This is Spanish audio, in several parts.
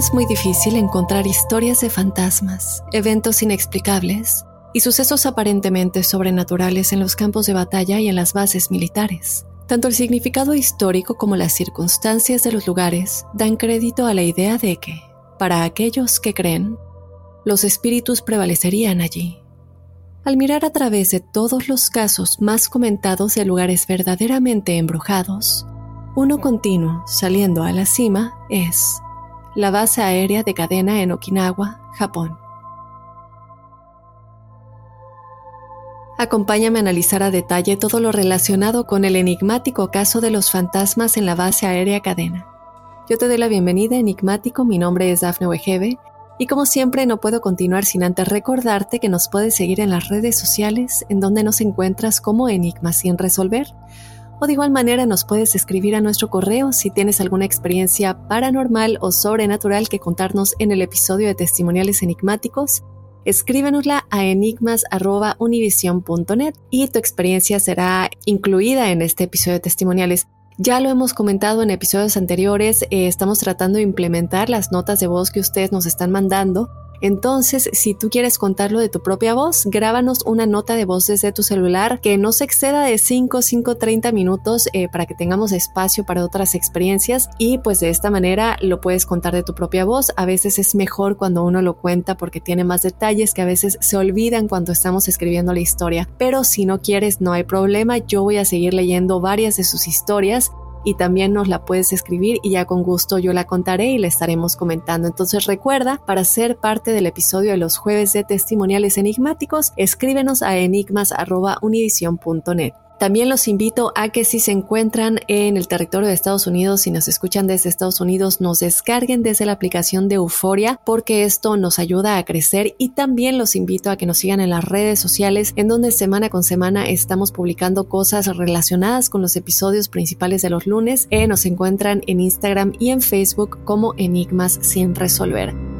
es muy difícil encontrar historias de fantasmas, eventos inexplicables y sucesos aparentemente sobrenaturales en los campos de batalla y en las bases militares. Tanto el significado histórico como las circunstancias de los lugares dan crédito a la idea de que, para aquellos que creen, los espíritus prevalecerían allí. Al mirar a través de todos los casos más comentados de lugares verdaderamente embrujados, uno continuo saliendo a la cima es la base aérea de cadena en Okinawa, Japón. Acompáñame a analizar a detalle todo lo relacionado con el enigmático caso de los fantasmas en la base aérea cadena. Yo te doy la bienvenida, enigmático, mi nombre es Dafne Wegebe, y como siempre no puedo continuar sin antes recordarte que nos puedes seguir en las redes sociales en donde nos encuentras como Enigmas sin resolver o de igual manera nos puedes escribir a nuestro correo si tienes alguna experiencia paranormal o sobrenatural que contarnos en el episodio de Testimoniales Enigmáticos. Escríbenosla a enigmas.univision.net y tu experiencia será incluida en este episodio de Testimoniales. Ya lo hemos comentado en episodios anteriores, eh, estamos tratando de implementar las notas de voz que ustedes nos están mandando entonces, si tú quieres contarlo de tu propia voz, grábanos una nota de voz desde tu celular que no se exceda de 5, 5, 30 minutos eh, para que tengamos espacio para otras experiencias y pues de esta manera lo puedes contar de tu propia voz. A veces es mejor cuando uno lo cuenta porque tiene más detalles que a veces se olvidan cuando estamos escribiendo la historia. Pero si no quieres, no hay problema, yo voy a seguir leyendo varias de sus historias y también nos la puedes escribir y ya con gusto yo la contaré y la estaremos comentando. Entonces recuerda, para ser parte del episodio de los jueves de testimoniales enigmáticos, escríbenos a enigmas.univision.net. También los invito a que si se encuentran en el territorio de Estados Unidos, si nos escuchan desde Estados Unidos, nos descarguen desde la aplicación de Euforia porque esto nos ayuda a crecer y también los invito a que nos sigan en las redes sociales en donde semana con semana estamos publicando cosas relacionadas con los episodios principales de los lunes. Eh, nos encuentran en Instagram y en Facebook como Enigmas sin resolver.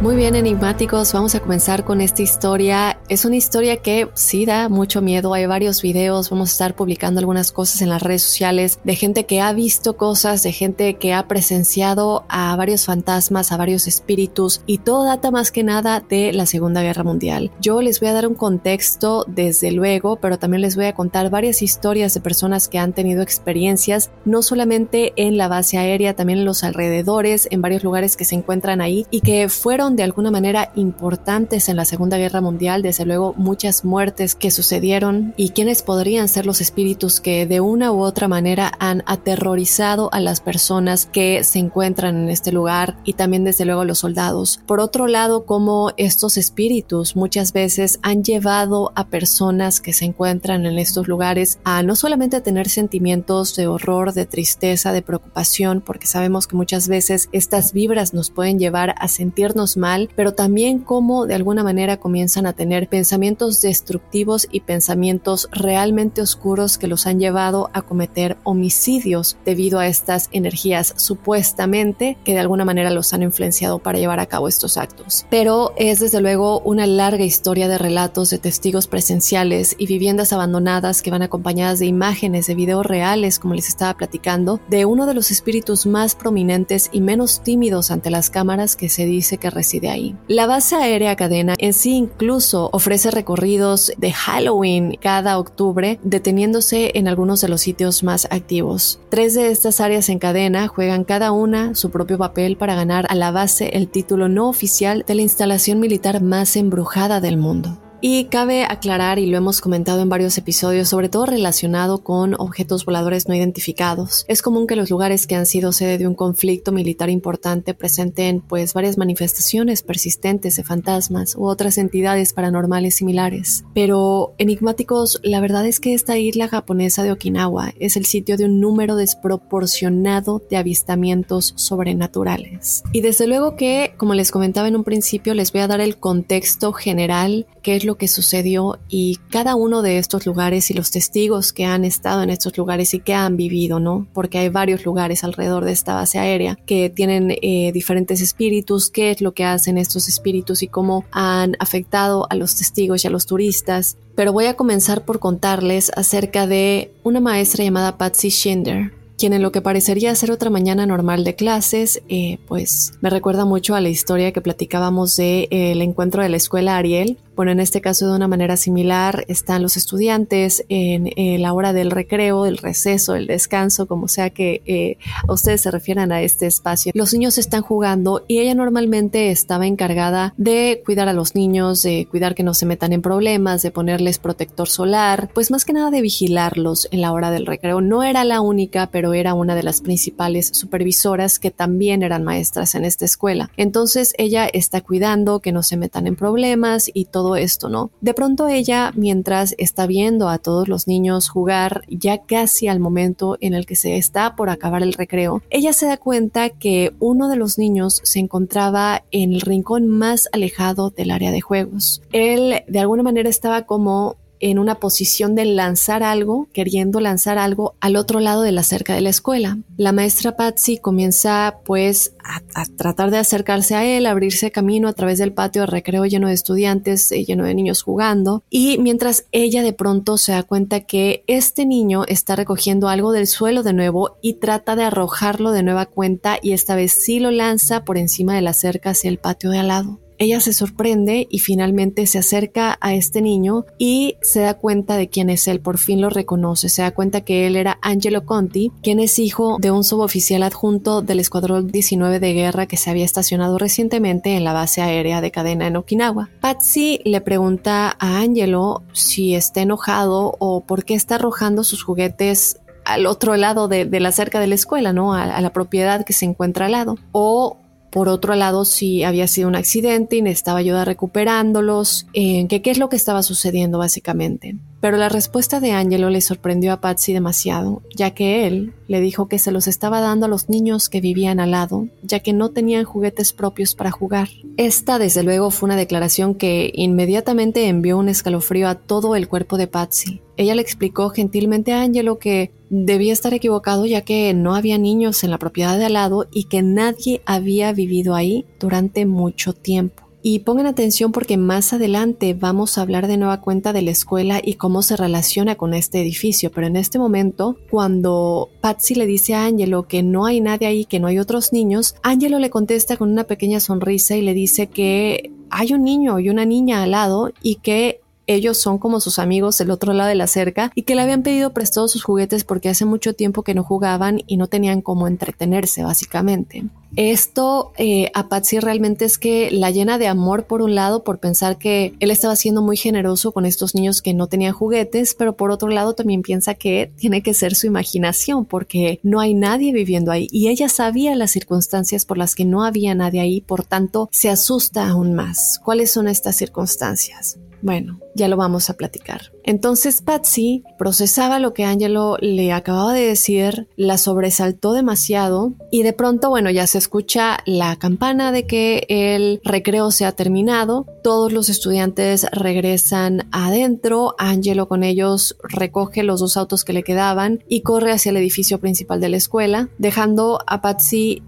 Muy bien, enigmáticos, vamos a comenzar con esta historia. Es una historia que sí da mucho miedo. Hay varios videos, vamos a estar publicando algunas cosas en las redes sociales de gente que ha visto cosas, de gente que ha presenciado a varios fantasmas, a varios espíritus y todo data más que nada de la Segunda Guerra Mundial. Yo les voy a dar un contexto desde luego, pero también les voy a contar varias historias de personas que han tenido experiencias, no solamente en la base aérea, también en los alrededores, en varios lugares que se encuentran ahí y que fueron de alguna manera importantes en la Segunda Guerra Mundial, desde luego muchas muertes que sucedieron y quienes podrían ser los espíritus que de una u otra manera han aterrorizado a las personas que se encuentran en este lugar y también desde luego los soldados. Por otro lado, como estos espíritus muchas veces han llevado a personas que se encuentran en estos lugares a no solamente tener sentimientos de horror, de tristeza, de preocupación, porque sabemos que muchas veces estas vibras nos pueden llevar a sentirnos mal, pero también como de alguna manera comienzan a tener pensamientos destructivos y pensamientos realmente oscuros que los han llevado a cometer homicidios debido a estas energías supuestamente que de alguna manera los han influenciado para llevar a cabo estos actos. Pero es desde luego una larga historia de relatos de testigos presenciales y viviendas abandonadas que van acompañadas de imágenes de videos reales, como les estaba platicando, de uno de los espíritus más prominentes y menos tímidos ante las cámaras que se dice que reside ahí. La base aérea cadena en sí incluso ofrece recorridos de Halloween cada octubre, deteniéndose en algunos de los sitios más activos. Tres de estas áreas en cadena juegan cada una su propio papel para ganar a la base el título no oficial de la instalación militar más embrujada del mundo. Y cabe aclarar, y lo hemos comentado en varios episodios, sobre todo relacionado con objetos voladores no identificados. Es común que los lugares que han sido sede de un conflicto militar importante presenten pues varias manifestaciones persistentes de fantasmas u otras entidades paranormales similares. Pero enigmáticos, la verdad es que esta isla japonesa de Okinawa es el sitio de un número desproporcionado de avistamientos sobrenaturales. Y desde luego que, como les comentaba en un principio, les voy a dar el contexto general, que es lo que sucedió y cada uno de estos lugares y los testigos que han estado en estos lugares y que han vivido, ¿no? Porque hay varios lugares alrededor de esta base aérea que tienen eh, diferentes espíritus, qué es lo que hacen estos espíritus y cómo han afectado a los testigos y a los turistas. Pero voy a comenzar por contarles acerca de una maestra llamada Patsy Schinder, quien en lo que parecería ser otra mañana normal de clases, eh, pues me recuerda mucho a la historia que platicábamos del de, eh, encuentro de la escuela Ariel. Bueno, en este caso de una manera similar están los estudiantes en eh, la hora del recreo, el receso, el descanso, como sea que eh, ustedes se refieran a este espacio. Los niños están jugando y ella normalmente estaba encargada de cuidar a los niños, de cuidar que no se metan en problemas, de ponerles protector solar, pues más que nada de vigilarlos en la hora del recreo. No era la única, pero era una de las principales supervisoras que también eran maestras en esta escuela. Entonces ella está cuidando que no se metan en problemas y todo esto, ¿no? De pronto ella, mientras está viendo a todos los niños jugar, ya casi al momento en el que se está por acabar el recreo, ella se da cuenta que uno de los niños se encontraba en el rincón más alejado del área de juegos. Él de alguna manera estaba como en una posición de lanzar algo, queriendo lanzar algo al otro lado de la cerca de la escuela. La maestra Patsy comienza pues a, tratar de acercarse a él, abrirse camino a través del patio de recreo lleno de estudiantes, eh, lleno de niños jugando, y mientras ella de pronto se da cuenta que este niño está recogiendo algo del suelo de nuevo y trata de arrojarlo de nueva cuenta y esta vez sí lo lanza por encima de la cerca hacia el patio de al lado. Ella se sorprende y finalmente se acerca a este niño y se da cuenta de quién es él, por fin lo reconoce, se da cuenta que él era Angelo Conti, quien es hijo de un suboficial adjunto del Escuadrón 19 de guerra que se había estacionado recientemente en la base aérea de cadena en Okinawa. Patsy le pregunta a Angelo si está enojado o por qué está arrojando sus juguetes al otro lado de, la cerca de la escuela, ¿no? A, a, la propiedad que se encuentra al lado. O por otro lado, si había sido un accidente y necesitaba ayuda recuperándolos, eh, que qué es lo que estaba sucediendo básicamente. Pero la respuesta de Angelo le sorprendió a Patsy demasiado, ya que él le dijo que se los estaba dando a los niños que vivían al lado, ya que no tenían juguetes propios para jugar. Esta, desde luego, fue una declaración que inmediatamente envió un escalofrío a todo el cuerpo de Patsy. Ella le explicó gentilmente a Angelo que debía estar equivocado ya que no había niños en la propiedad de al lado y que nadie había vivido ahí durante mucho tiempo. Y pongan atención porque más adelante vamos a hablar de nueva cuenta de la escuela y cómo se relaciona con este edificio, pero en este momento, cuando Patsy le dice a Angelo que no hay nadie ahí, que no hay otros niños, Angelo le contesta con una pequeña sonrisa y le dice que hay un niño y una niña al lado y que ellos son como sus amigos del otro lado de la cerca y que le habían pedido prestados sus juguetes porque hace mucho tiempo que no jugaban y no tenían cómo entretenerse básicamente. Esto eh, a Patsy realmente es que la llena de amor por un lado por pensar que él estaba siendo muy generoso con estos niños que no tenían juguetes, pero por otro lado también piensa que tiene que ser su imaginación porque no hay nadie viviendo ahí y ella sabía las circunstancias por las que no había nadie ahí, por tanto se asusta aún más. ¿Cuáles son estas circunstancias? Bueno, ya lo vamos a platicar. Entonces Patsy procesaba lo que Angelo le acababa de decir, la sobresaltó demasiado y de pronto, bueno, ya se escucha la campana de que el recreo se ha terminado, todos los estudiantes regresan adentro, Angelo con ellos recoge los dos autos que le quedaban y corre hacia el edificio principal de la escuela, dejando a Patsy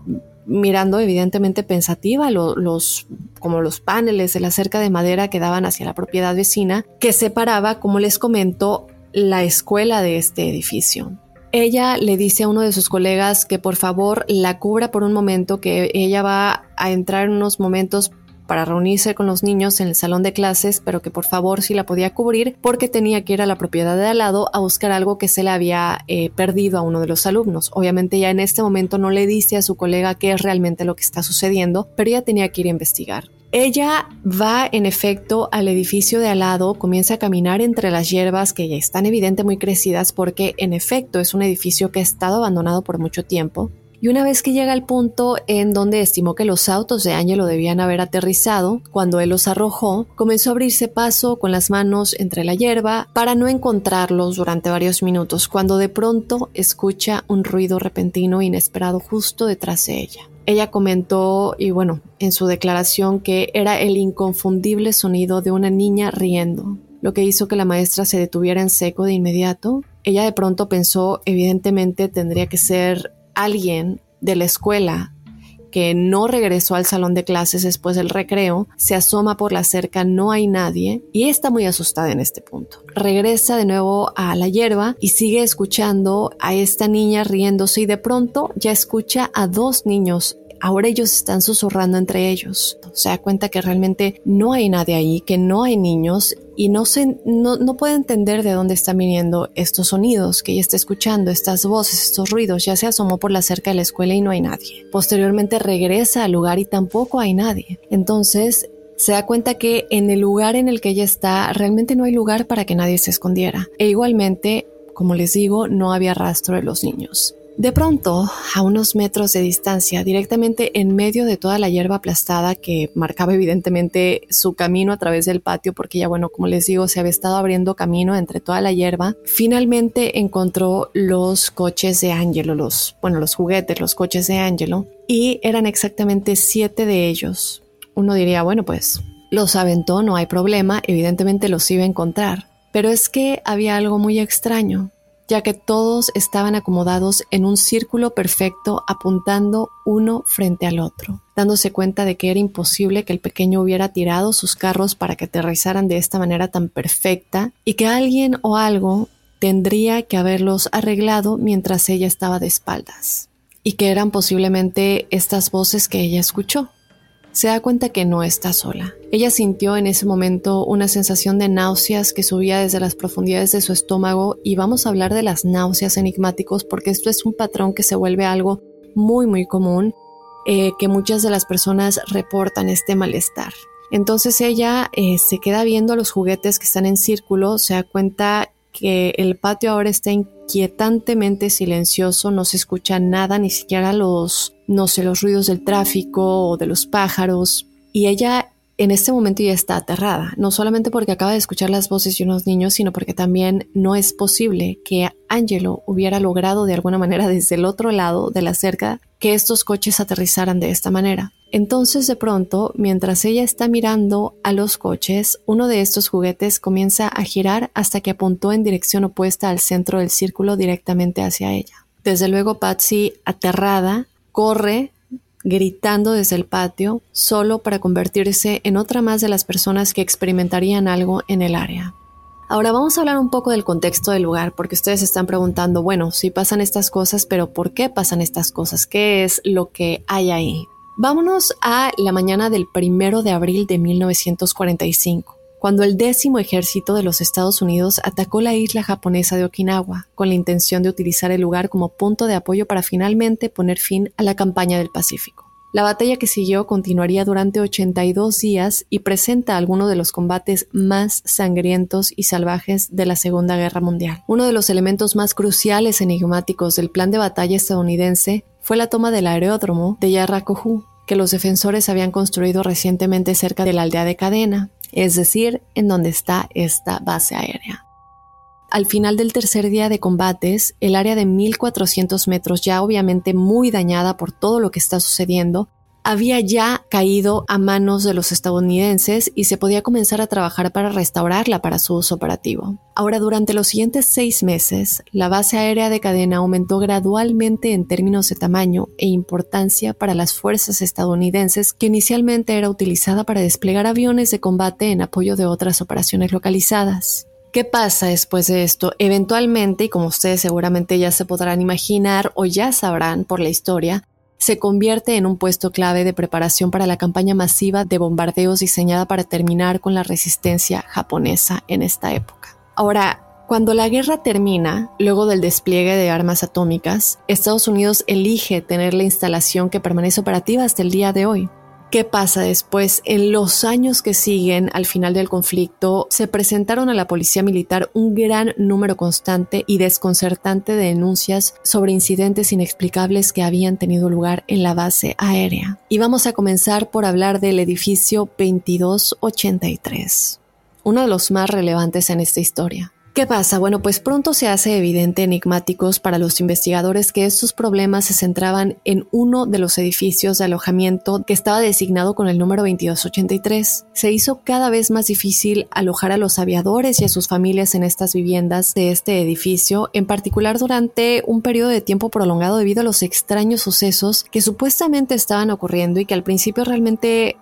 mirando evidentemente pensativa los como los paneles de la cerca de madera que daban hacia la propiedad vecina que separaba, como les comento, la escuela de este edificio. Ella le dice a uno de sus colegas que por favor la cubra por un momento, que ella va a entrar en unos momentos para reunirse con los niños en el salón de clases, pero que por favor si la podía cubrir porque tenía que ir a la propiedad de al lado a buscar algo que se le había eh, perdido a uno de los alumnos. Obviamente ya en este momento no le dice a su colega qué es realmente lo que está sucediendo, pero ella tenía que ir a investigar. Ella va en efecto al edificio de al lado, comienza a caminar entre las hierbas que ya están evidente muy crecidas porque en efecto es un edificio que ha estado abandonado por mucho tiempo y una vez que llega al punto en donde estimó que los autos de Angelo debían haber aterrizado, cuando él los arrojó, comenzó a abrirse paso con las manos entre la hierba para no encontrarlos durante varios minutos, cuando de pronto escucha un ruido repentino e inesperado justo detrás de ella. Ella comentó, y bueno, en su declaración que era el inconfundible sonido de una niña riendo, lo que hizo que la maestra se detuviera en seco de inmediato. Ella de pronto pensó, evidentemente tendría que ser alguien de la escuela que no regresó al salón de clases después del recreo, se asoma por la cerca, no hay nadie y está muy asustada en este punto. Regresa de nuevo a la hierba y sigue escuchando a esta niña riéndose y de pronto ya escucha a dos niños ahora ellos están susurrando entre ellos. Se da cuenta que realmente no hay nadie ahí, que no hay niños y no, se, no, no puede entender de dónde están viniendo estos sonidos que ella está escuchando, estas voces, estos ruidos. Ya se asomó por la cerca de la escuela y no hay nadie. Posteriormente regresa al lugar y tampoco hay nadie. Entonces se da cuenta que en el lugar en el que ella está realmente no hay lugar para que nadie se escondiera. E igualmente, como les digo, no había rastro de los niños. De pronto, a unos metros de distancia, directamente en medio de toda la hierba aplastada que marcaba evidentemente su camino a través del patio, porque ya bueno, como les digo, se había estado abriendo camino entre toda la hierba, finalmente encontró los coches de Angelo, los, bueno, los juguetes, los coches de Angelo, y eran exactamente siete de ellos. Uno diría, bueno, pues los aventó, no hay problema, evidentemente los iba a encontrar. Pero es que había algo muy extraño, ya que todos estaban acomodados en un círculo perfecto apuntando uno frente al otro, dándose cuenta de que era imposible que el pequeño hubiera tirado sus carros para que aterrizaran de esta manera tan perfecta y que alguien o algo tendría que haberlos arreglado mientras ella estaba de espaldas, y que eran posiblemente estas voces que ella escuchó se da cuenta que no está sola. Ella sintió en ese momento una sensación de náuseas que subía desde las profundidades de su estómago y vamos a hablar de las náuseas enigmáticos porque esto es un patrón que se vuelve algo muy muy común eh, que muchas de las personas reportan este malestar. Entonces ella eh, se queda viendo los juguetes que están en círculo, se da cuenta que el patio ahora está inquietantemente silencioso, no se escucha nada, ni siquiera los, no sé, los ruidos del tráfico o de los pájaros. Y ella en este momento ya está aterrada, no solamente porque acaba de escuchar las voces de unos niños, sino porque también no es posible que Angelo hubiera logrado de alguna manera desde el otro lado de la cerca que estos coches aterrizaran de esta manera. Entonces de pronto, mientras ella está mirando a los coches, uno de estos juguetes comienza a girar hasta que apuntó en dirección opuesta al centro del círculo directamente hacia ella. Desde luego Patsy, aterrada, corre gritando desde el patio, solo para convertirse en otra más de las personas que experimentarían algo en el área. Ahora vamos a hablar un poco del contexto del lugar, porque ustedes están preguntando, bueno, si pasan estas cosas, pero ¿por qué pasan estas cosas? ¿Qué es lo que hay ahí? Vámonos a la mañana del primero de abril de 1945 cuando el décimo ejército de los Estados Unidos atacó la isla japonesa de Okinawa, con la intención de utilizar el lugar como punto de apoyo para finalmente poner fin a la campaña del Pacífico. La batalla que siguió continuaría durante 82 días y presenta algunos de los combates más sangrientos y salvajes de la Segunda Guerra Mundial. Uno de los elementos más cruciales enigmáticos del plan de batalla estadounidense fue la toma del aeródromo de Yarracohu, que los defensores habían construido recientemente cerca de la aldea de Cadena, es decir, en donde está esta base aérea. Al final del tercer día de combates, el área de 1400 metros, ya obviamente muy dañada por todo lo que está sucediendo, había ya caído a manos de los estadounidenses y se podía comenzar a trabajar para restaurarla para su uso operativo. Ahora, durante los siguientes seis meses, la base aérea de cadena aumentó gradualmente en términos de tamaño e importancia para las fuerzas estadounidenses que inicialmente era utilizada para desplegar aviones de combate en apoyo de otras operaciones localizadas. ¿Qué pasa después de esto? Eventualmente, y como ustedes seguramente ya se podrán imaginar o ya sabrán por la historia, se convierte en un puesto clave de preparación para la campaña masiva de bombardeos diseñada para terminar con la resistencia japonesa en esta época. Ahora, cuando la guerra termina, luego del despliegue de armas atómicas, Estados Unidos elige tener la instalación que permanece operativa hasta el día de hoy. ¿Qué pasa después? En los años que siguen al final del conflicto, se presentaron a la policía militar un gran número constante y desconcertante de denuncias sobre incidentes inexplicables que habían tenido lugar en la base aérea. Y vamos a comenzar por hablar del edificio 2283, uno de los más relevantes en esta historia. ¿Qué pasa? Bueno, pues pronto se hace evidente enigmáticos para los investigadores que estos problemas se centraban en uno de los edificios de alojamiento que estaba designado con el número 2283. Se hizo cada vez más difícil alojar a los aviadores y a sus familias en estas viviendas de este edificio, en particular durante un periodo de tiempo prolongado debido a los extraños sucesos que supuestamente estaban ocurriendo y que al principio realmente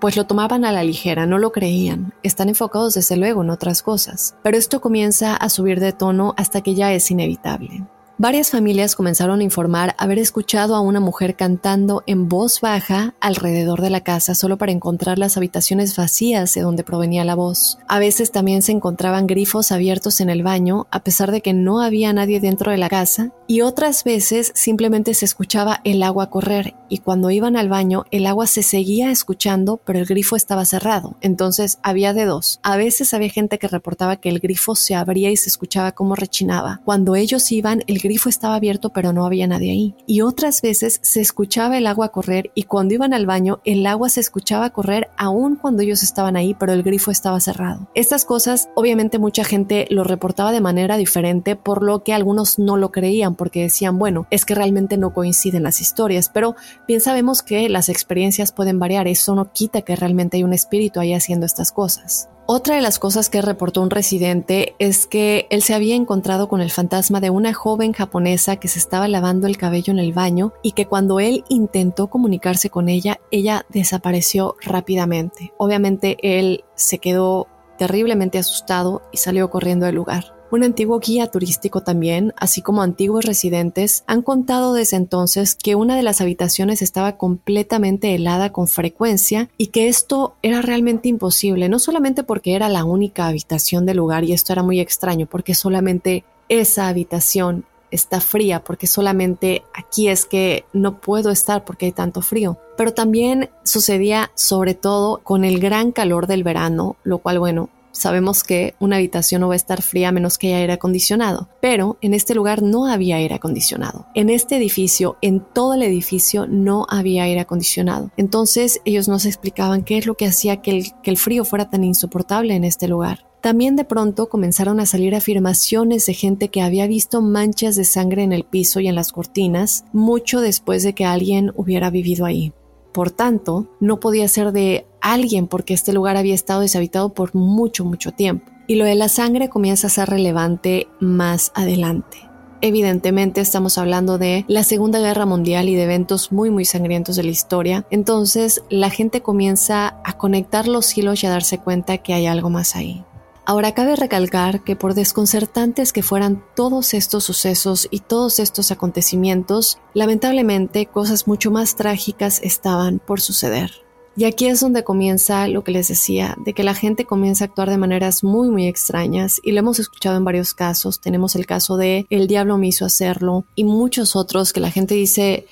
pues lo tomaban a la ligera, no lo creían. Están enfocados desde luego en otras cosas. Pero esto comienza a subir de tono hasta que ya es inevitable. Varias familias comenzaron a informar haber escuchado a una mujer cantando en voz baja alrededor de la casa solo para encontrar las habitaciones vacías de donde provenía la voz. A veces también se encontraban grifos abiertos en el baño a pesar de que no había nadie dentro de la casa y otras veces simplemente se escuchaba el agua correr y cuando iban al baño el agua se seguía escuchando pero el grifo estaba cerrado. Entonces había de dos. A veces había gente que reportaba que el grifo se abría y se escuchaba como rechinaba. Cuando ellos iban el grifo estaba abierto pero no había nadie ahí. Y otras veces se escuchaba el agua correr y cuando iban al baño el agua se escuchaba correr aún cuando ellos estaban ahí pero el grifo estaba cerrado. Estas cosas obviamente mucha gente lo reportaba de manera diferente por lo que algunos no lo creían porque decían bueno es que realmente no coinciden las historias pero bien sabemos que las experiencias pueden variar eso no quita que realmente hay un espíritu ahí haciendo estas cosas. Otra de las cosas que reportó un residente es que él se había encontrado con el fantasma de una joven japonesa que se estaba lavando el cabello en el baño y que cuando él intentó comunicarse con ella, ella desapareció rápidamente. Obviamente él se quedó terriblemente asustado y salió corriendo del lugar. Un antiguo guía turístico también, así como antiguos residentes, han contado desde entonces que una de las habitaciones estaba completamente helada con frecuencia y que esto era realmente imposible, no solamente porque era la única habitación del lugar y esto era muy extraño, porque solamente esa habitación está fría, porque solamente aquí es que no puedo estar porque hay tanto frío. Pero también sucedía sobre todo con el gran calor del verano, lo cual bueno, Sabemos que una habitación no va a estar fría a menos que haya aire acondicionado, pero en este lugar no había aire acondicionado. En este edificio, en todo el edificio, no había aire acondicionado. Entonces ellos nos explicaban qué es lo que hacía que el, frío fuera tan insoportable en este lugar. También de pronto comenzaron a salir afirmaciones de gente que había visto manchas de sangre en el piso y en las cortinas mucho después de que alguien hubiera vivido ahí. Por tanto, no podía ser de alguien porque este lugar había estado deshabitado por mucho, mucho tiempo. Y lo de la sangre comienza a ser relevante más adelante. Evidentemente estamos hablando de la Segunda Guerra Mundial y de eventos muy muy sangrientos de la historia, entonces la gente comienza a conectar los hilos y a darse cuenta que hay algo más ahí. Ahora cabe recalcar que por desconcertantes que fueran todos estos sucesos y todos estos acontecimientos, lamentablemente cosas mucho más trágicas estaban por suceder. Y aquí es donde comienza lo que les decía, de que la gente comienza a actuar de maneras muy muy extrañas y lo hemos escuchado en varios casos. Tenemos el caso de El diablo me hizo hacerlo y muchos otros que la gente dice,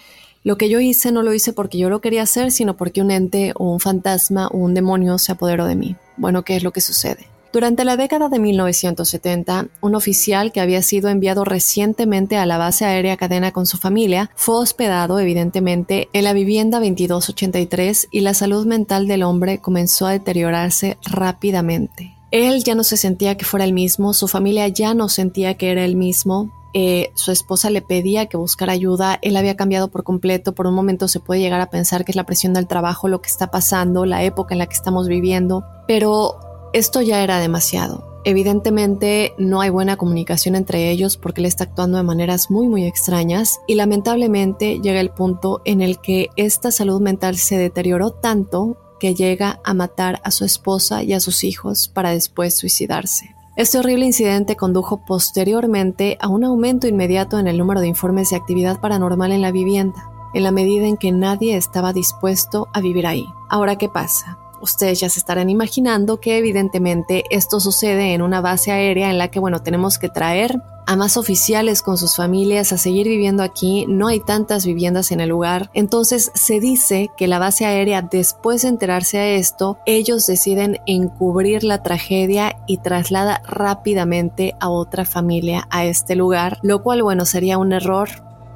lo que yo hice no lo hice porque yo lo quería hacer, sino porque un ente o un fantasma o un demonio se apoderó de mí. Bueno, ¿qué es lo que sucede? Durante la década de 1970, un oficial que había sido enviado recientemente a la base aérea Cadena con su familia fue hospedado, evidentemente, en la vivienda 2283 y la salud mental del hombre comenzó a deteriorarse rápidamente. Él ya no se sentía que fuera el mismo, su familia ya no sentía que era el mismo, eh, su esposa le pedía que buscara ayuda, él había cambiado por completo, por un momento se puede llegar a pensar que es la presión del trabajo, lo que está pasando, la época en la que estamos viviendo, pero esto ya era demasiado. Evidentemente no hay buena comunicación entre ellos porque él está actuando de maneras muy muy extrañas y lamentablemente llega el punto en el que esta salud mental se deterioró tanto que llega a matar a su esposa y a sus hijos para después suicidarse. Este horrible incidente condujo posteriormente a un aumento inmediato en el número de informes de actividad paranormal en la vivienda, en la medida en que nadie estaba dispuesto a vivir ahí. Ahora, ¿qué pasa? Ustedes ya se estarán imaginando que evidentemente esto sucede en una base aérea en la que, bueno, tenemos que traer a más oficiales con sus familias a seguir viviendo aquí, no hay tantas viviendas en el lugar, entonces se dice que la base aérea después de enterarse a esto, ellos deciden encubrir la tragedia y traslada rápidamente a otra familia a este lugar, lo cual bueno sería un error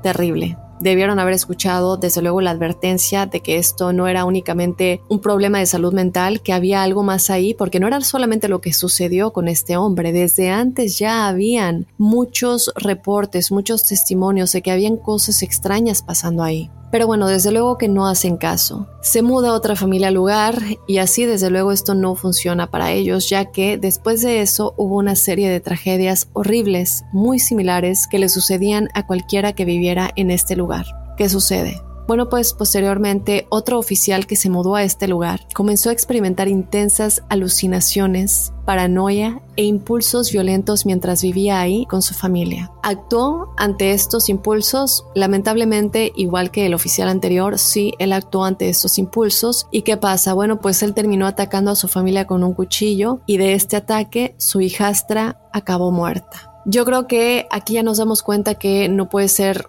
terrible. Debieron haber escuchado desde luego la advertencia de que esto no era únicamente un problema de salud mental, que había algo más ahí, porque no era solamente lo que sucedió con este hombre, desde antes ya habían muchos reportes, muchos testimonios de que habían cosas extrañas pasando ahí. Pero bueno, desde luego que no hacen caso. Se muda otra familia al lugar y así desde luego esto no funciona para ellos, ya que después de eso hubo una serie de tragedias horribles, muy similares, que le sucedían a cualquiera que viviera en este lugar. ¿Qué sucede? Bueno, pues posteriormente otro oficial que se mudó a este lugar comenzó a experimentar intensas alucinaciones, paranoia e impulsos violentos mientras vivía ahí con su familia. Actuó ante estos impulsos, lamentablemente, igual que el oficial anterior, sí, él actuó ante estos impulsos. ¿Y qué pasa? Bueno, pues él terminó atacando a su familia con un cuchillo y de este ataque su hijastra acabó muerta. Yo creo que aquí ya nos damos cuenta que no puede ser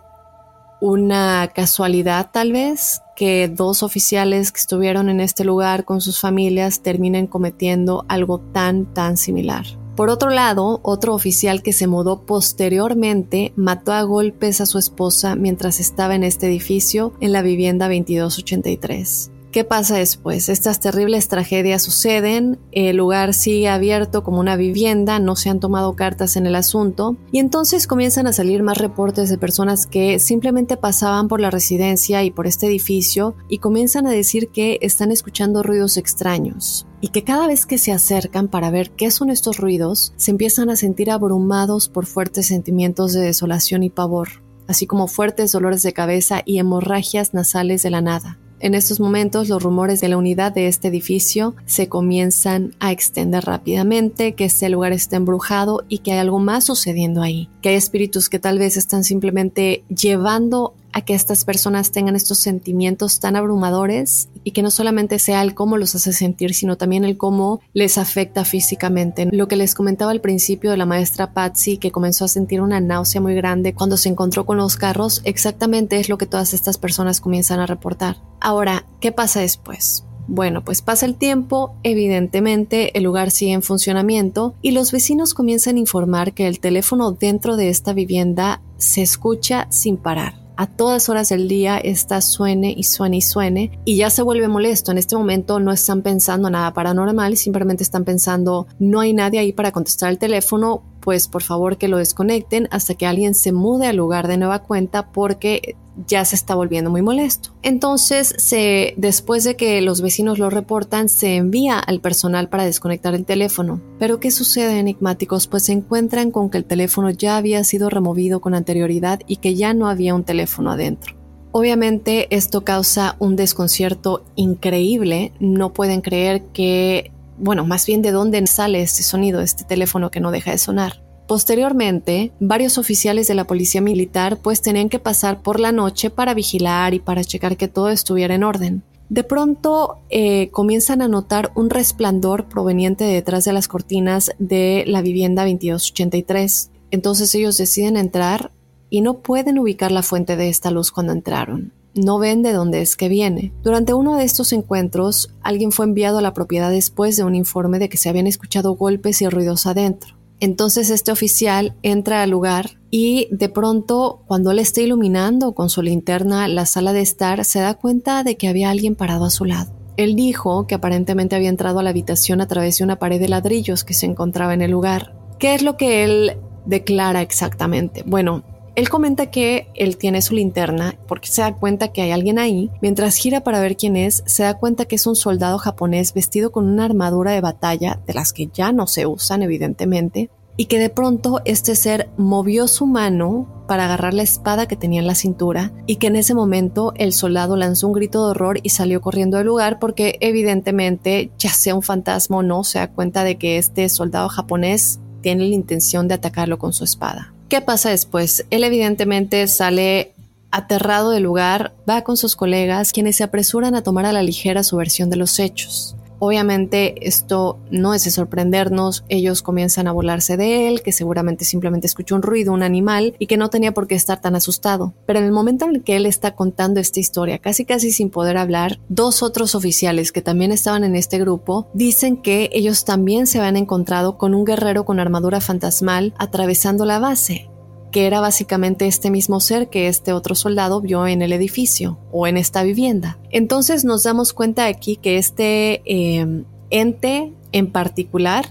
una casualidad tal vez que dos oficiales que estuvieron en este lugar con sus familias terminen cometiendo algo tan tan similar. Por otro lado, otro oficial que se mudó posteriormente mató a golpes a su esposa mientras estaba en este edificio en la vivienda 2283. ¿Qué pasa después? Estas terribles tragedias suceden, el lugar sigue abierto como una vivienda, no se han tomado cartas en el asunto y entonces comienzan a salir más reportes de personas que simplemente pasaban por la residencia y por este edificio y comienzan a decir que están escuchando ruidos extraños y que cada vez que se acercan para ver qué son estos ruidos, se empiezan a sentir abrumados por fuertes sentimientos de desolación y pavor, así como fuertes dolores de cabeza y hemorragias nasales de la nada. En estos momentos los rumores de la unidad de este edificio se comienzan a extender rápidamente, que este lugar está embrujado y que hay algo más sucediendo ahí, que hay espíritus que tal vez están simplemente llevando a que estas personas tengan estos sentimientos tan abrumadores y que no solamente sea el cómo los hace sentir, sino también el cómo les afecta físicamente. Lo que les comentaba al principio de la maestra Patsy, que comenzó a sentir una náusea muy grande cuando se encontró con los carros, exactamente es lo que todas estas personas comienzan a reportar. Ahora, ¿qué pasa después? Bueno, pues pasa el tiempo, evidentemente el lugar sigue en funcionamiento y los vecinos comienzan a informar que el teléfono dentro de esta vivienda se escucha sin parar a todas horas del día está suene y suene y suene y ya se vuelve molesto. En este momento no están pensando nada paranormal, simplemente están pensando no hay nadie ahí para contestar el teléfono, pues por favor que lo desconecten hasta que alguien se mude al lugar de nueva cuenta porque ya se está volviendo muy molesto. Entonces, se, después de que los vecinos lo reportan, se envía al personal para desconectar el teléfono. Pero ¿qué sucede, enigmáticos? Pues se encuentran con que el teléfono ya había sido removido con anterioridad y que ya no había un teléfono adentro. Obviamente esto causa un desconcierto increíble. No pueden creer que, bueno, más bien de dónde sale este sonido, este teléfono que no deja de sonar. Posteriormente, varios oficiales de la policía militar pues tenían que pasar por la noche para vigilar y para checar que todo estuviera en orden. De pronto eh, comienzan a notar un resplandor proveniente detrás de las cortinas de la vivienda 2283. Entonces ellos deciden entrar y no pueden ubicar la fuente de esta luz cuando entraron. No ven de dónde es que viene. Durante uno de estos encuentros, alguien fue enviado a la propiedad después de un informe de que se habían escuchado golpes y ruidos adentro. Entonces este oficial entra al lugar y de pronto cuando él está iluminando con su linterna la sala de estar se da cuenta de que había alguien parado a su lado. Él dijo que aparentemente había entrado a la habitación a través de una pared de ladrillos que se encontraba en el lugar. ¿Qué es lo que él declara exactamente? Bueno, él comenta que él tiene su linterna porque se da cuenta que hay alguien ahí. Mientras gira para ver quién es, se da cuenta que es un soldado japonés vestido con una armadura de batalla, de las que ya no se usan evidentemente, y que de pronto este ser movió su mano para agarrar la espada que tenía en la cintura y que en ese momento el soldado lanzó un grito de horror y salió corriendo del lugar porque evidentemente ya sea un fantasma o no se da cuenta de que este soldado japonés tiene la intención de atacarlo con su espada. ¿Qué pasa después? Él evidentemente sale aterrado del lugar, va con sus colegas, quienes se apresuran a tomar a la ligera su versión de los hechos. Obviamente esto no es de sorprendernos, ellos comienzan a burlarse de él, que seguramente simplemente escuchó un ruido, un animal, y que no tenía por qué estar tan asustado. Pero en el momento en que él está contando esta historia, casi casi sin poder hablar, dos otros oficiales que también estaban en este grupo dicen que ellos también se habían encontrado con un guerrero con armadura fantasmal atravesando la base que era básicamente este mismo ser que este otro soldado vio en el edificio o en esta vivienda. Entonces nos damos cuenta aquí que este eh, ente en particular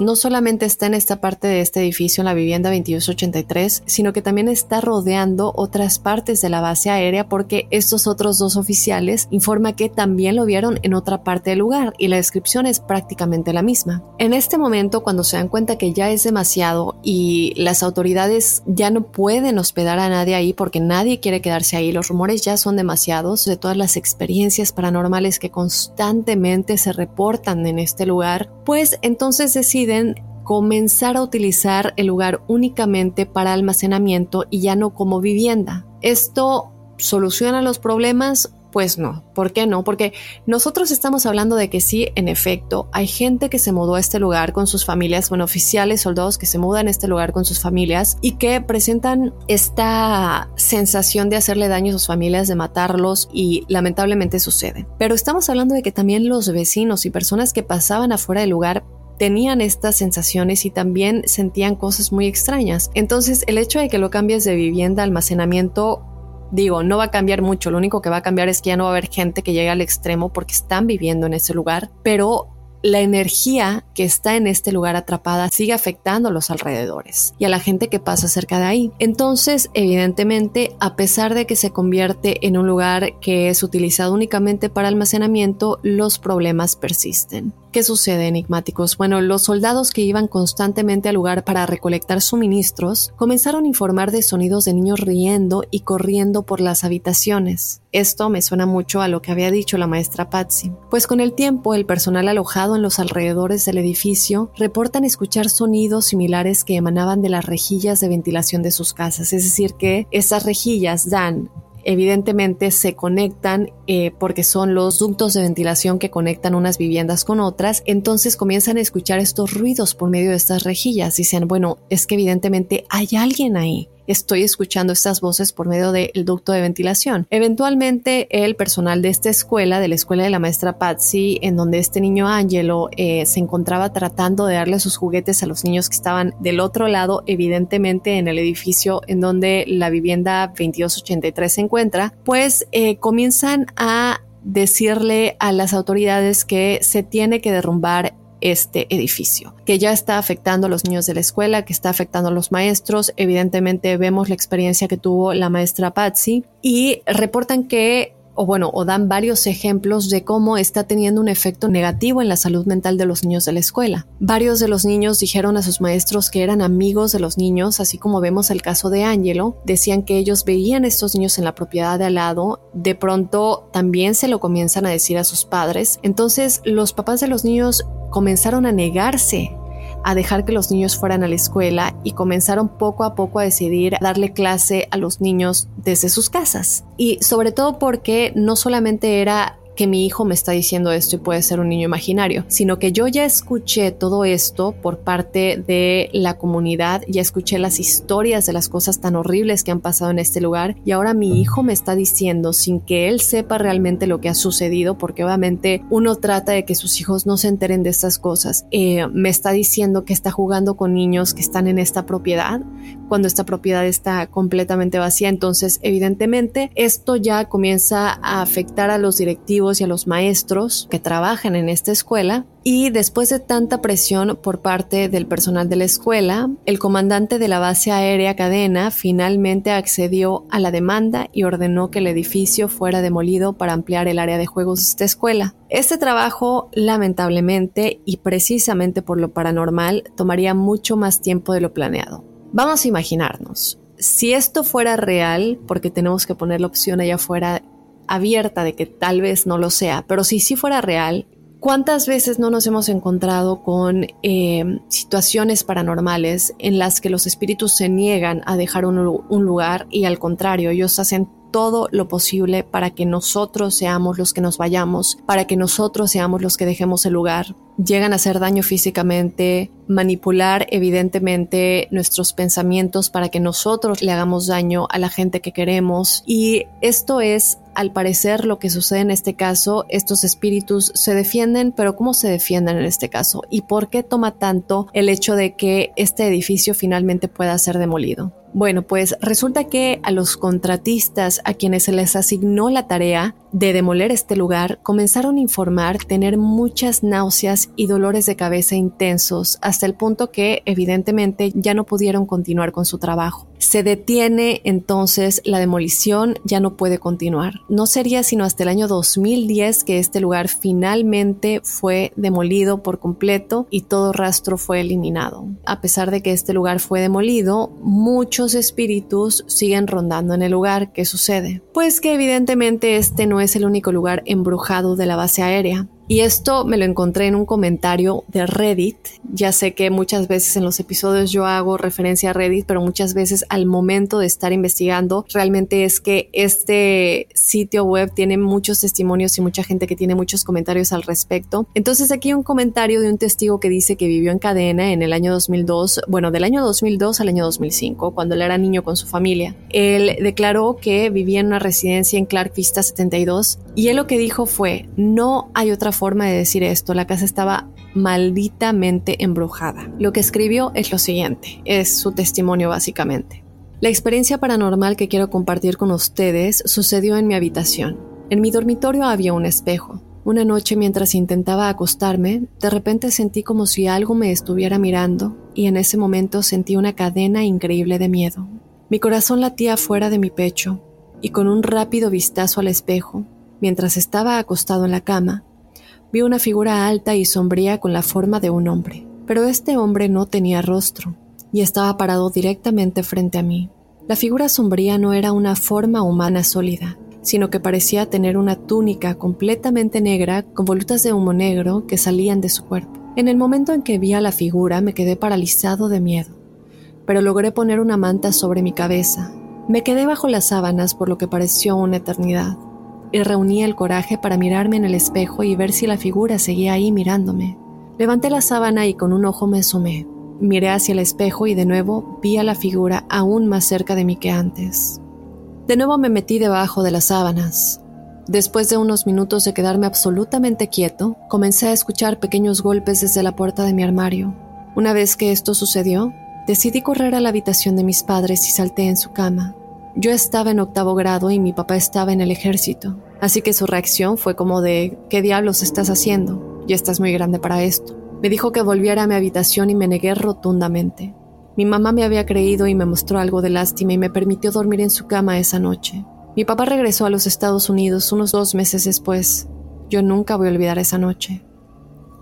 no solamente está en esta parte de este edificio, en la vivienda 2283, sino que también está rodeando otras partes de la base aérea porque estos otros dos oficiales informan que también lo vieron en otra parte del lugar y la descripción es prácticamente la misma. En este momento, cuando se dan cuenta que ya es demasiado y las autoridades ya no pueden hospedar a nadie ahí porque nadie quiere quedarse ahí, los rumores ya son demasiados de todas las experiencias paranormales que constantemente se reportan en este lugar, pues entonces deciden comenzar a utilizar el lugar únicamente para almacenamiento y ya no como vivienda. ¿Esto soluciona los problemas? Pues no. ¿Por qué no? Porque nosotros estamos hablando de que sí, en efecto, hay gente que se mudó a este lugar con sus familias, bueno, oficiales, soldados que se mudan a este lugar con sus familias y que presentan esta sensación de hacerle daño a sus familias, de matarlos y lamentablemente sucede. Pero estamos hablando de que también los vecinos y personas que pasaban afuera del lugar tenían estas sensaciones y también sentían cosas muy extrañas. Entonces el hecho de que lo cambies de vivienda almacenamiento Digo, no va a cambiar mucho, lo único que va a cambiar es que ya no va a haber gente que llegue al extremo porque están viviendo en ese lugar, pero la energía que está en este lugar atrapada sigue afectando a los alrededores y a la gente que pasa cerca de ahí. Entonces, evidentemente, a pesar de que se convierte en un lugar que es utilizado únicamente para almacenamiento, los problemas persisten. ¿Qué sucede, enigmáticos? Bueno, los soldados que iban constantemente al lugar para recolectar suministros comenzaron a informar de sonidos de niños riendo y corriendo por las habitaciones. Esto me suena mucho a lo que había dicho la maestra Patsy, pues con el tiempo el personal alojado en los alrededores del edificio reportan escuchar sonidos similares que emanaban de las rejillas de ventilación de sus casas, es decir, que esas rejillas dan evidentemente se conectan eh, porque son los ductos de ventilación que conectan unas viviendas con otras, entonces comienzan a escuchar estos ruidos por medio de estas rejillas. Dicen, bueno, es que evidentemente hay alguien ahí estoy escuchando estas voces por medio del ducto de ventilación. Eventualmente el personal de esta escuela, de la escuela de la maestra Patsy, en donde este niño Angelo eh, se encontraba tratando de darle sus juguetes a los niños que estaban del otro lado, evidentemente en el edificio en donde la vivienda 2283 se encuentra, pues eh, comienzan a decirle a las autoridades que se tiene que derrumbar este edificio, que ya está afectando a los niños de la escuela, que está afectando a los maestros. Evidentemente vemos la experiencia que tuvo la maestra Patsy y reportan que o bueno, o dan varios ejemplos de cómo está teniendo un efecto negativo en la salud mental de los niños de la escuela. Varios de los niños dijeron a sus maestros que eran amigos de los niños, así como vemos el caso de Angelo, decían que ellos veían a estos niños en la propiedad de al lado, de pronto también se lo comienzan a decir a sus padres, entonces los papás de los niños comenzaron a negarse a dejar que los niños fueran a la escuela y comenzaron poco a poco a decidir darle clase a los niños desde sus casas. Y sobre todo porque no solamente era que mi hijo me está diciendo esto y puede ser un niño imaginario, sino que yo ya escuché todo esto por parte de la comunidad, ya escuché las historias de las cosas tan horribles que han pasado en este lugar y ahora mi hijo me está diciendo sin que él sepa realmente lo que ha sucedido, porque obviamente uno trata de que sus hijos no se enteren de estas cosas, eh, me está diciendo que está jugando con niños que están en esta propiedad, cuando esta propiedad está completamente vacía, entonces evidentemente esto ya comienza a afectar a los directivos y a los maestros que trabajan en esta escuela. Y después de tanta presión por parte del personal de la escuela, el comandante de la base aérea Cadena finalmente accedió a la demanda y ordenó que el edificio fuera demolido para ampliar el área de juegos de esta escuela. Este trabajo, lamentablemente y precisamente por lo paranormal, tomaría mucho más tiempo de lo planeado. Vamos a imaginarnos, si esto fuera real, porque tenemos que poner la opción allá afuera abierta de que tal vez no lo sea, pero si sí fuera real, ¿cuántas veces no nos hemos encontrado con eh, situaciones paranormales en las que los espíritus se niegan a dejar un, un lugar y al contrario, ellos hacen todo lo posible para que nosotros seamos los que nos vayamos, para que nosotros seamos los que dejemos el lugar. Llegan a hacer daño físicamente, manipular evidentemente nuestros pensamientos para que nosotros le hagamos daño a la gente que queremos. Y esto es al parecer lo que sucede en este caso, estos espíritus se defienden, pero ¿cómo se defienden en este caso? ¿Y por qué toma tanto el hecho de que este edificio finalmente pueda ser demolido? Bueno, pues resulta que a los contratistas a quienes se les asignó la tarea de demoler este lugar comenzaron a informar tener muchas náuseas y dolores de cabeza intensos hasta el punto que evidentemente ya no pudieron continuar con su trabajo. Se detiene entonces la demolición, ya no puede continuar. No sería sino hasta el año 2010 que este lugar finalmente fue demolido por completo y todo rastro fue eliminado. A pesar de que este lugar fue demolido, muchos espíritus siguen rondando en el lugar. ¿Qué sucede? Pues que evidentemente este no es el único lugar embrujado de la base aérea. Y esto me lo encontré en un comentario de Reddit. Ya sé que muchas veces en los episodios yo hago referencia a Reddit, pero muchas veces al momento de estar investigando, realmente es que este sitio web tiene muchos testimonios y mucha gente que tiene muchos comentarios al respecto. Entonces aquí un comentario de un testigo que dice que vivió en cadena en el año 2002, bueno, del año 2002 al año 2005, cuando él era niño con su familia. Él declaró que vivía en una residencia en Clark Vista 72 y él lo que dijo fue, no hay otra forma de decir esto, la casa estaba malditamente embrujada. Lo que escribió es lo siguiente, es su testimonio básicamente. La experiencia paranormal que quiero compartir con ustedes sucedió en mi habitación. En mi dormitorio había un espejo. Una noche mientras intentaba acostarme, de repente sentí como si algo me estuviera mirando y en ese momento sentí una cadena increíble de miedo. Mi corazón latía fuera de mi pecho y con un rápido vistazo al espejo, mientras estaba acostado en la cama, vi una figura alta y sombría con la forma de un hombre. Pero este hombre no tenía rostro y estaba parado directamente frente a mí. La figura sombría no era una forma humana sólida, sino que parecía tener una túnica completamente negra con volutas de humo negro que salían de su cuerpo. En el momento en que vi a la figura me quedé paralizado de miedo, pero logré poner una manta sobre mi cabeza. Me quedé bajo las sábanas por lo que pareció una eternidad, y reuní el coraje para mirarme en el espejo y ver si la figura seguía ahí mirándome. Levanté la sábana y con un ojo me asomé. Miré hacia el espejo y de nuevo vi a la figura aún más cerca de mí que antes. De nuevo me metí debajo de las sábanas. Después de unos minutos de quedarme absolutamente quieto, comencé a escuchar pequeños golpes desde la puerta de mi armario. Una vez que esto sucedió, decidí correr a la habitación de mis padres y salté en su cama. Yo estaba en octavo grado y mi papá estaba en el ejército, así que su reacción fue como de ¿qué diablos estás haciendo? Ya estás muy grande para esto. Me dijo que volviera a mi habitación y me negué rotundamente. Mi mamá me había creído y me mostró algo de lástima y me permitió dormir en su cama esa noche. Mi papá regresó a los Estados Unidos unos dos meses después. Yo nunca voy a olvidar esa noche.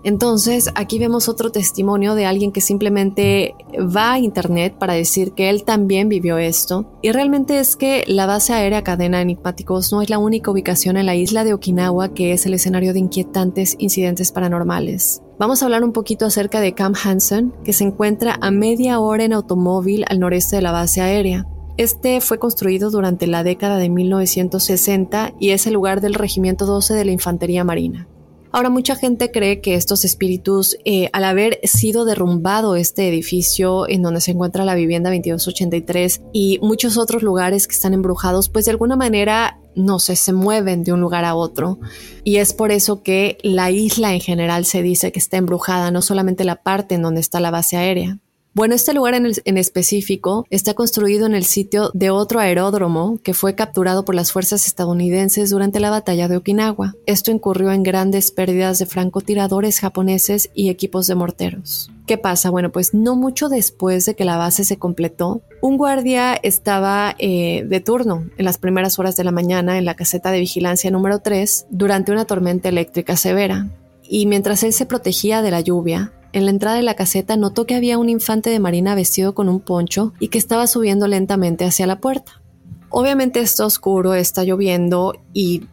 Entonces, aquí vemos otro testimonio de alguien que simplemente va a internet para decir que él también vivió esto. Y realmente es que la base aérea cadena enigmáticos no es la única ubicación en la isla de Okinawa que es el escenario de inquietantes incidentes paranormales. Vamos a hablar un poquito acerca de Camp Hansen, que se encuentra a media hora en automóvil al noreste de la base aérea. Este fue construido durante la década de 1960 y es el lugar del Regimiento 12 de la Infantería Marina. Ahora, mucha gente cree que estos espíritus, eh, al haber sido derrumbado este edificio en donde se encuentra la vivienda 2283 y muchos otros lugares que están embrujados, pues de alguna manera, no sé, se mueven de un lugar a otro. Y es por eso que la isla en general se dice que está embrujada, no solamente la parte en donde está la base aérea. Bueno, este lugar en, específico está construido en el sitio de otro aeródromo que fue capturado por las fuerzas estadounidenses durante la batalla de Okinawa. Esto incurrió en grandes pérdidas de francotiradores japoneses y equipos de morteros. ¿Qué pasa? Bueno, pues no mucho después de que la base se completó, un guardia estaba eh, de turno en las primeras horas de la mañana en la caseta de vigilancia número 3 durante una tormenta eléctrica severa. Y mientras él se protegía de la lluvia, en la entrada de la caseta notó que había un infante de marina vestido con un poncho y que estaba subiendo lentamente hacia la puerta. Obviamente está oscuro, está lloviendo y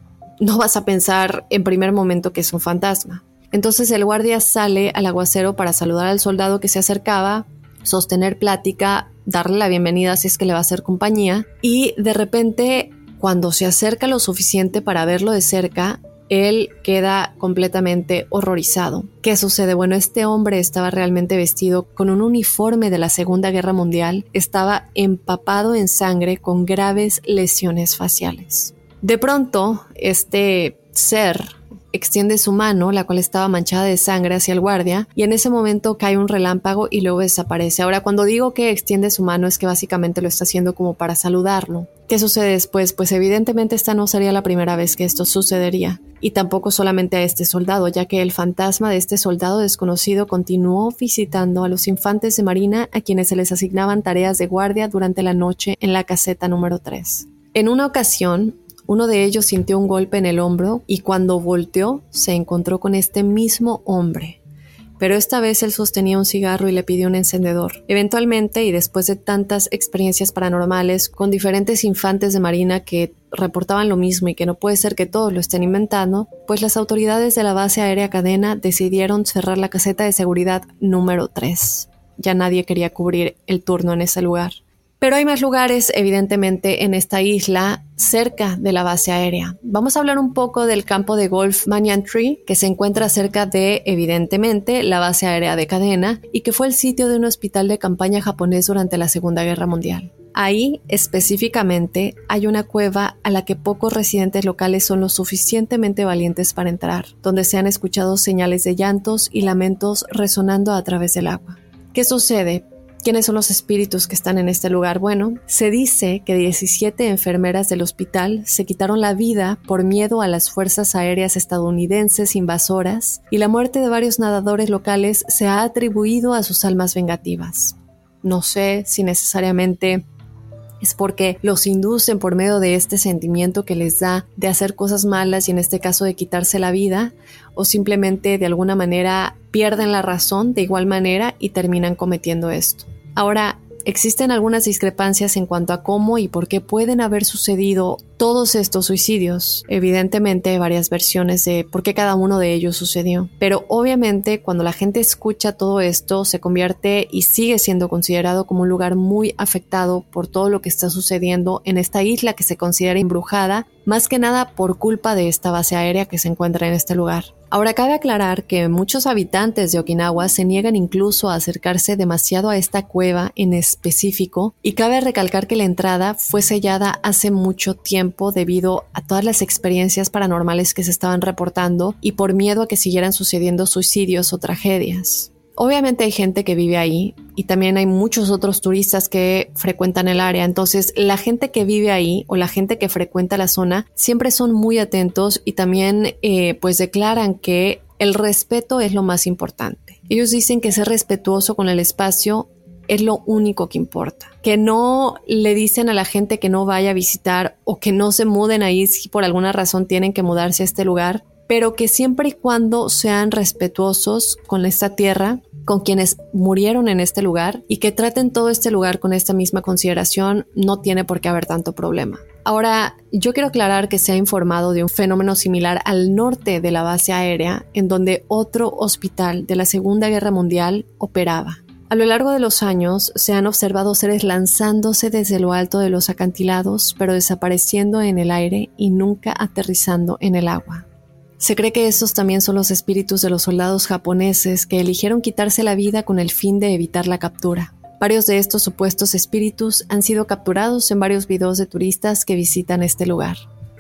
no vas a pensar en primer momento que es un fantasma. Entonces el guardia sale al aguacero para saludar al soldado que se acercaba, sostener plática, darle la bienvenida si es que le va a hacer compañía y de repente cuando se acerca lo suficiente para verlo de cerca, él queda completamente horrorizado. ¿Qué sucede? Bueno, este hombre estaba realmente vestido con un uniforme de la Segunda Guerra Mundial, estaba empapado en sangre con graves lesiones faciales. De pronto, este ser extiende su mano, la cual estaba manchada de sangre hacia el guardia, y en ese momento cae un relámpago y luego desaparece. Ahora, cuando digo que extiende su mano es que básicamente lo está haciendo como para saludarlo. ¿Qué sucede después? Pues evidentemente esta no sería la primera vez que esto sucedería, y tampoco solamente a este soldado, ya que el fantasma de este soldado desconocido continuó visitando a los infantes de marina a quienes se les asignaban tareas de guardia durante la noche en la caseta número 3. En una ocasión, uno de ellos sintió un golpe en el hombro y cuando volteó se encontró con este mismo hombre. Pero esta vez él sostenía un cigarro y le pidió un encendedor. Eventualmente, y después de tantas experiencias paranormales con diferentes infantes de marina que reportaban lo mismo y que no puede ser que todos lo estén inventando, pues las autoridades de la base aérea cadena decidieron cerrar la caseta de seguridad número 3. Ya nadie quería cubrir el turno en ese lugar. Pero hay más lugares, evidentemente, en esta isla cerca de la base aérea. Vamos a hablar un poco del campo de golf Banyan Tree, que se encuentra cerca de, evidentemente, la base aérea de cadena y que fue el sitio de un hospital de campaña japonés durante la Segunda Guerra Mundial. Ahí, específicamente, hay una cueva a la que pocos residentes locales son lo suficientemente valientes para entrar, donde se han escuchado señales de llantos y lamentos resonando a través del agua. ¿Qué sucede? ¿Quiénes son los espíritus que están en este lugar? Bueno, se dice que 17 enfermeras del hospital se quitaron la vida por miedo a las fuerzas aéreas estadounidenses invasoras y la muerte de varios nadadores locales se ha atribuido a sus almas vengativas. No sé si necesariamente es porque los inducen por medio de este sentimiento que les da de hacer cosas malas y en este caso de quitarse la vida, o simplemente de alguna manera pierden la razón de igual manera y terminan cometiendo esto. Ahora, Existen algunas discrepancias en cuanto a cómo y por qué pueden haber sucedido todos estos suicidios. Evidentemente varias versiones de por qué cada uno de ellos sucedió. Pero obviamente cuando la gente escucha todo esto se convierte y sigue siendo considerado como un lugar muy afectado por todo lo que está sucediendo en esta isla que se considera embrujada, más que nada por culpa de esta base aérea que se encuentra en este lugar. Ahora cabe aclarar que muchos habitantes de Okinawa se niegan incluso a acercarse demasiado a esta cueva en específico y cabe recalcar que la entrada fue sellada hace mucho tiempo debido a todas las experiencias paranormales que se estaban reportando y por miedo a que siguieran sucediendo suicidios o tragedias. Obviamente hay gente que vive ahí y también hay muchos otros turistas que frecuentan el área. Entonces, la gente que vive ahí o la gente que frecuenta la zona siempre son muy atentos y también eh, pues declaran que el respeto es lo más importante. Ellos dicen que ser respetuoso con el espacio es lo único que importa. Que no le dicen a la gente que no vaya a visitar o que no se muden ahí si por alguna razón tienen que mudarse a este lugar, pero que siempre y cuando sean respetuosos con esta tierra, con quienes murieron en este lugar y que traten todo este lugar con esta misma consideración, no tiene por qué haber tanto problema. Ahora, yo quiero aclarar que se ha informado de un fenómeno similar al norte de la base aérea, en donde otro hospital de la Segunda Guerra Mundial operaba. A lo largo de los años se han observado seres lanzándose desde lo alto de los acantilados, pero desapareciendo en el aire y nunca aterrizando en el agua. Se cree que estos también son los espíritus de los soldados japoneses que eligieron quitarse la vida con el fin de evitar la captura. Varios de estos supuestos espíritus han sido capturados en varios videos de turistas que visitan este lugar.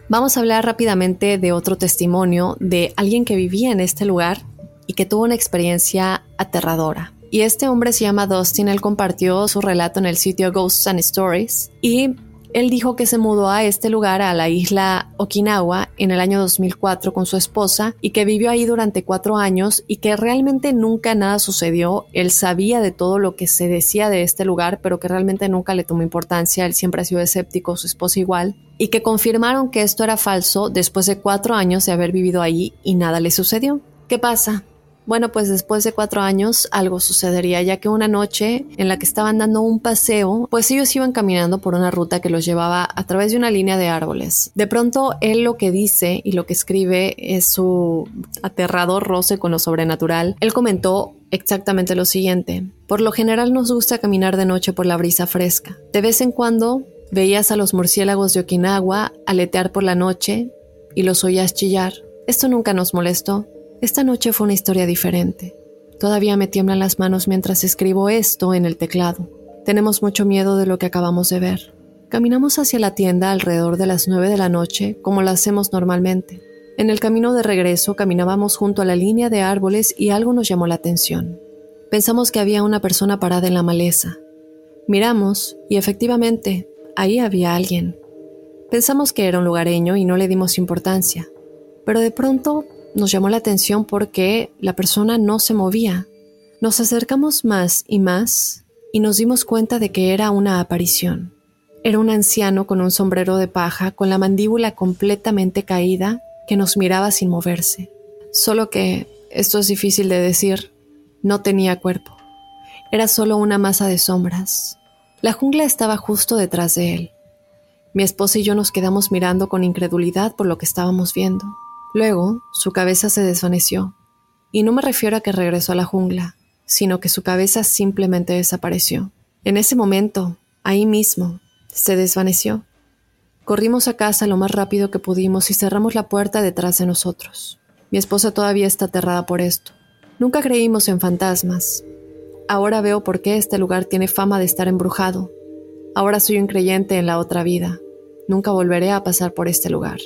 Vamos a hablar rápidamente de otro testimonio de alguien que vivía en este lugar y que tuvo una experiencia aterradora. Y este hombre se llama Dustin, él compartió su relato en el sitio Ghosts and Stories y él dijo que se mudó a este lugar, a la isla Okinawa, en el año 2004 con su esposa y que vivió ahí durante cuatro años y que realmente nunca nada sucedió. Él sabía de todo lo que se decía de este lugar, pero que realmente nunca le tomó importancia. Él siempre ha sido escéptico, su esposa igual. Y que confirmaron que esto era falso después de cuatro años de haber vivido ahí y nada le sucedió. ¿Qué pasa? Bueno, pues después de cuatro años algo sucedería, ya que una noche en la que estaban dando un paseo, pues ellos iban caminando por una ruta que los llevaba a través de una línea de árboles. De pronto, él lo que dice y lo que escribe es su aterrador roce con lo sobrenatural. Él comentó exactamente lo siguiente. Por lo general nos gusta caminar de noche por la brisa fresca. De vez en cuando veías a los murciélagos de Okinawa aletear por la noche y los oías chillar. Esto nunca nos molestó. Esta noche fue una historia diferente. Todavía me tiemblan las manos mientras escribo esto en el teclado. Tenemos mucho miedo de lo que acabamos de ver. Caminamos hacia la tienda alrededor de las nueve de la noche, como lo hacemos normalmente. En el camino de regreso caminábamos junto a la línea de árboles y algo nos llamó la atención. Pensamos que había una persona parada en la maleza. Miramos y efectivamente, ahí había alguien. Pensamos que era un lugareño y no le dimos importancia. Pero de pronto nos llamó la atención porque la persona no se movía. Nos acercamos más y más y nos dimos cuenta de que era una aparición. Era un anciano con un sombrero de paja, con la mandíbula completamente caída, que nos miraba sin moverse. Solo que, esto es difícil de decir, no tenía cuerpo. Era solo una masa de sombras. La jungla estaba justo detrás de él. Mi esposa y yo nos quedamos mirando con incredulidad por lo que estábamos viendo. Luego, su cabeza se desvaneció. Y no me refiero a que regresó a la jungla, sino que su cabeza simplemente desapareció. En ese momento, ahí mismo, se desvaneció. Corrimos a casa lo más rápido que pudimos y cerramos la puerta detrás de nosotros. Mi esposa todavía está aterrada por esto. Nunca creímos en fantasmas. Ahora veo por qué este lugar tiene fama de estar embrujado. Ahora soy un creyente en la otra vida. Nunca volveré a pasar por este lugar.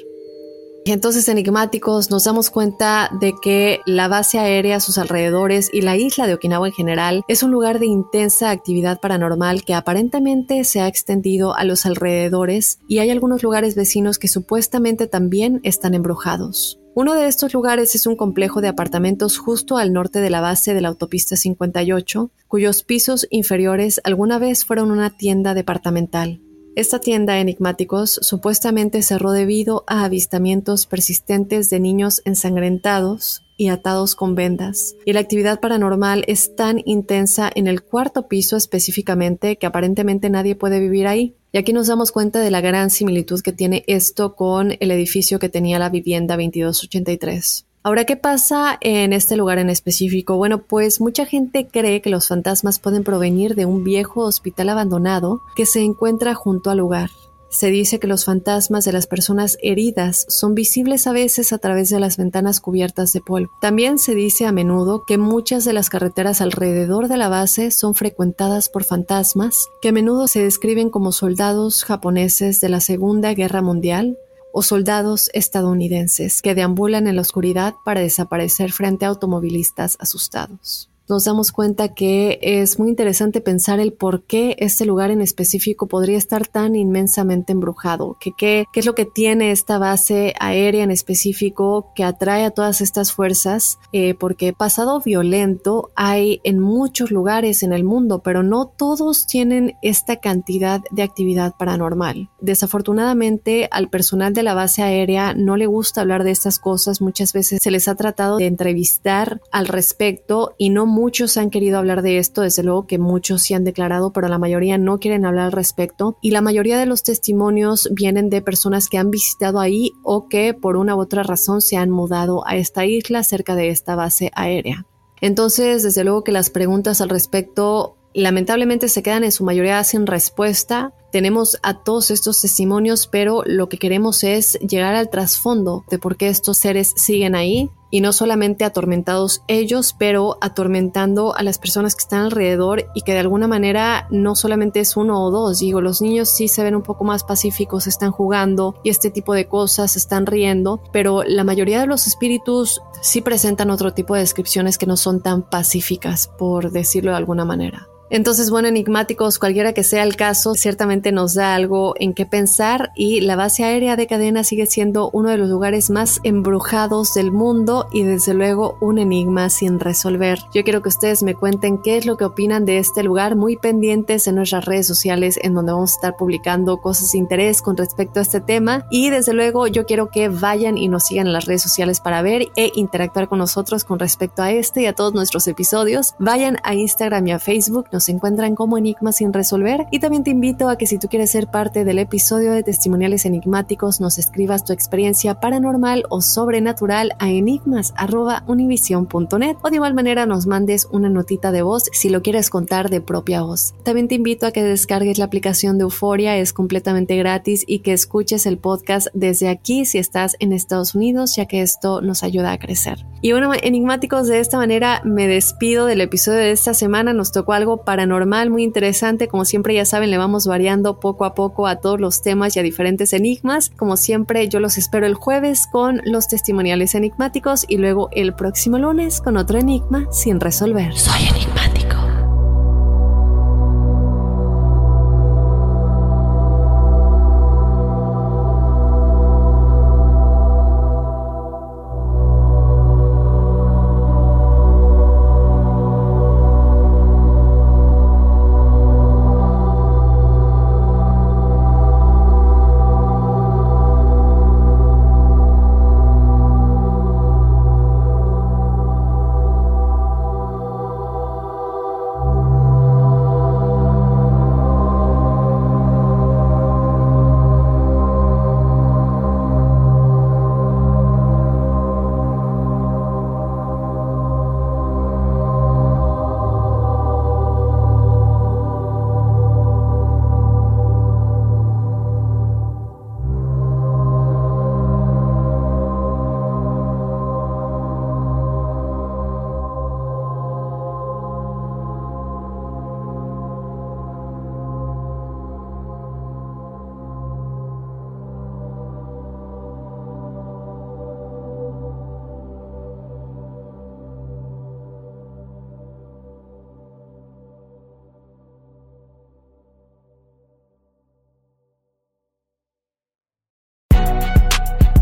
Entonces, enigmáticos, nos damos cuenta de que la base aérea sus alrededores y la isla de Okinawa en general es un lugar de intensa actividad paranormal que aparentemente se ha extendido a los alrededores y hay algunos lugares vecinos que supuestamente también están embrujados. Uno de estos lugares es un complejo de apartamentos justo al norte de la base de la autopista 58, cuyos pisos inferiores alguna vez fueron una tienda departamental. Esta tienda enigmáticos supuestamente cerró debido a avistamientos persistentes de niños ensangrentados y atados con vendas, y la actividad paranormal es tan intensa en el cuarto piso específicamente que aparentemente nadie puede vivir ahí. Y aquí nos damos cuenta de la gran similitud que tiene esto con el edificio que tenía la vivienda 2283. Ahora, ¿qué pasa en este lugar en específico? Bueno, pues mucha gente cree que los fantasmas pueden provenir de un viejo hospital abandonado que se encuentra junto al lugar. Se dice que los fantasmas de las personas heridas son visibles a veces a través de las ventanas cubiertas de polvo. También se dice a menudo que muchas de las carreteras alrededor de la base son frecuentadas por fantasmas que a menudo se describen como soldados japoneses de la Segunda Guerra Mundial o soldados estadounidenses que deambulan en la oscuridad para desaparecer frente a automovilistas asustados nos damos cuenta que es muy interesante pensar el por qué este lugar en específico podría estar tan inmensamente embrujado, que qué, es lo que tiene esta base aérea en específico que atrae a todas estas fuerzas, eh, porque pasado violento hay en muchos lugares en el mundo, pero no todos tienen esta cantidad de actividad paranormal. Desafortunadamente al personal de la base aérea no le gusta hablar de estas cosas, muchas veces se les ha tratado de entrevistar al respecto y no Muchos han querido hablar de esto, desde luego que muchos sí han declarado, pero la mayoría no quieren hablar al respecto. Y la mayoría de los testimonios vienen de personas que han visitado ahí o que por una u otra razón se han mudado a esta isla cerca de esta base aérea. Entonces, desde luego que las preguntas al respecto lamentablemente se quedan en su mayoría sin respuesta. Tenemos a todos estos testimonios, pero lo que queremos es llegar al trasfondo de por qué estos seres siguen ahí y no solamente atormentados ellos, pero atormentando a las personas que están alrededor y que de alguna manera no solamente es uno o dos, digo, los niños sí se ven un poco más pacíficos, están jugando y este tipo de cosas, están riendo, pero la mayoría de los espíritus sí presentan otro tipo de descripciones que no son tan pacíficas, por decirlo de alguna manera. Entonces, bueno, enigmáticos, cualquiera que sea el caso, ciertamente nos da algo en qué pensar y la base aérea de cadena sigue siendo uno de los lugares más embrujados del mundo y desde luego un enigma sin resolver. Yo quiero que ustedes me cuenten qué es lo que opinan de este lugar, muy pendientes en nuestras redes sociales en donde vamos a estar publicando cosas de interés con respecto a este tema y desde luego yo quiero que vayan y nos sigan en las redes sociales para ver e interactuar con nosotros con respecto a este y a todos nuestros episodios. Vayan a Instagram y a Facebook se encuentran como enigmas sin resolver y también te invito a que si tú quieres ser parte del episodio de testimoniales enigmáticos nos escribas tu experiencia paranormal o sobrenatural a enigmas@univision.net o de igual manera nos mandes una notita de voz si lo quieres contar de propia voz. También te invito a que descargues la aplicación de Euforia, es completamente gratis y que escuches el podcast desde aquí si estás en Estados Unidos, ya que esto nos ayuda a crecer. Y bueno, enigmáticos, de esta manera me despido del episodio de esta semana. Nos tocó algo paranormal muy interesante. Como siempre, ya saben, le vamos variando poco a poco a todos los temas y a diferentes enigmas. Como siempre, yo los espero el jueves con los testimoniales enigmáticos y luego el próximo lunes con otro enigma sin resolver. Soy enigmático.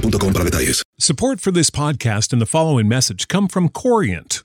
para detalles. Support for this podcast and the following message come from Corient.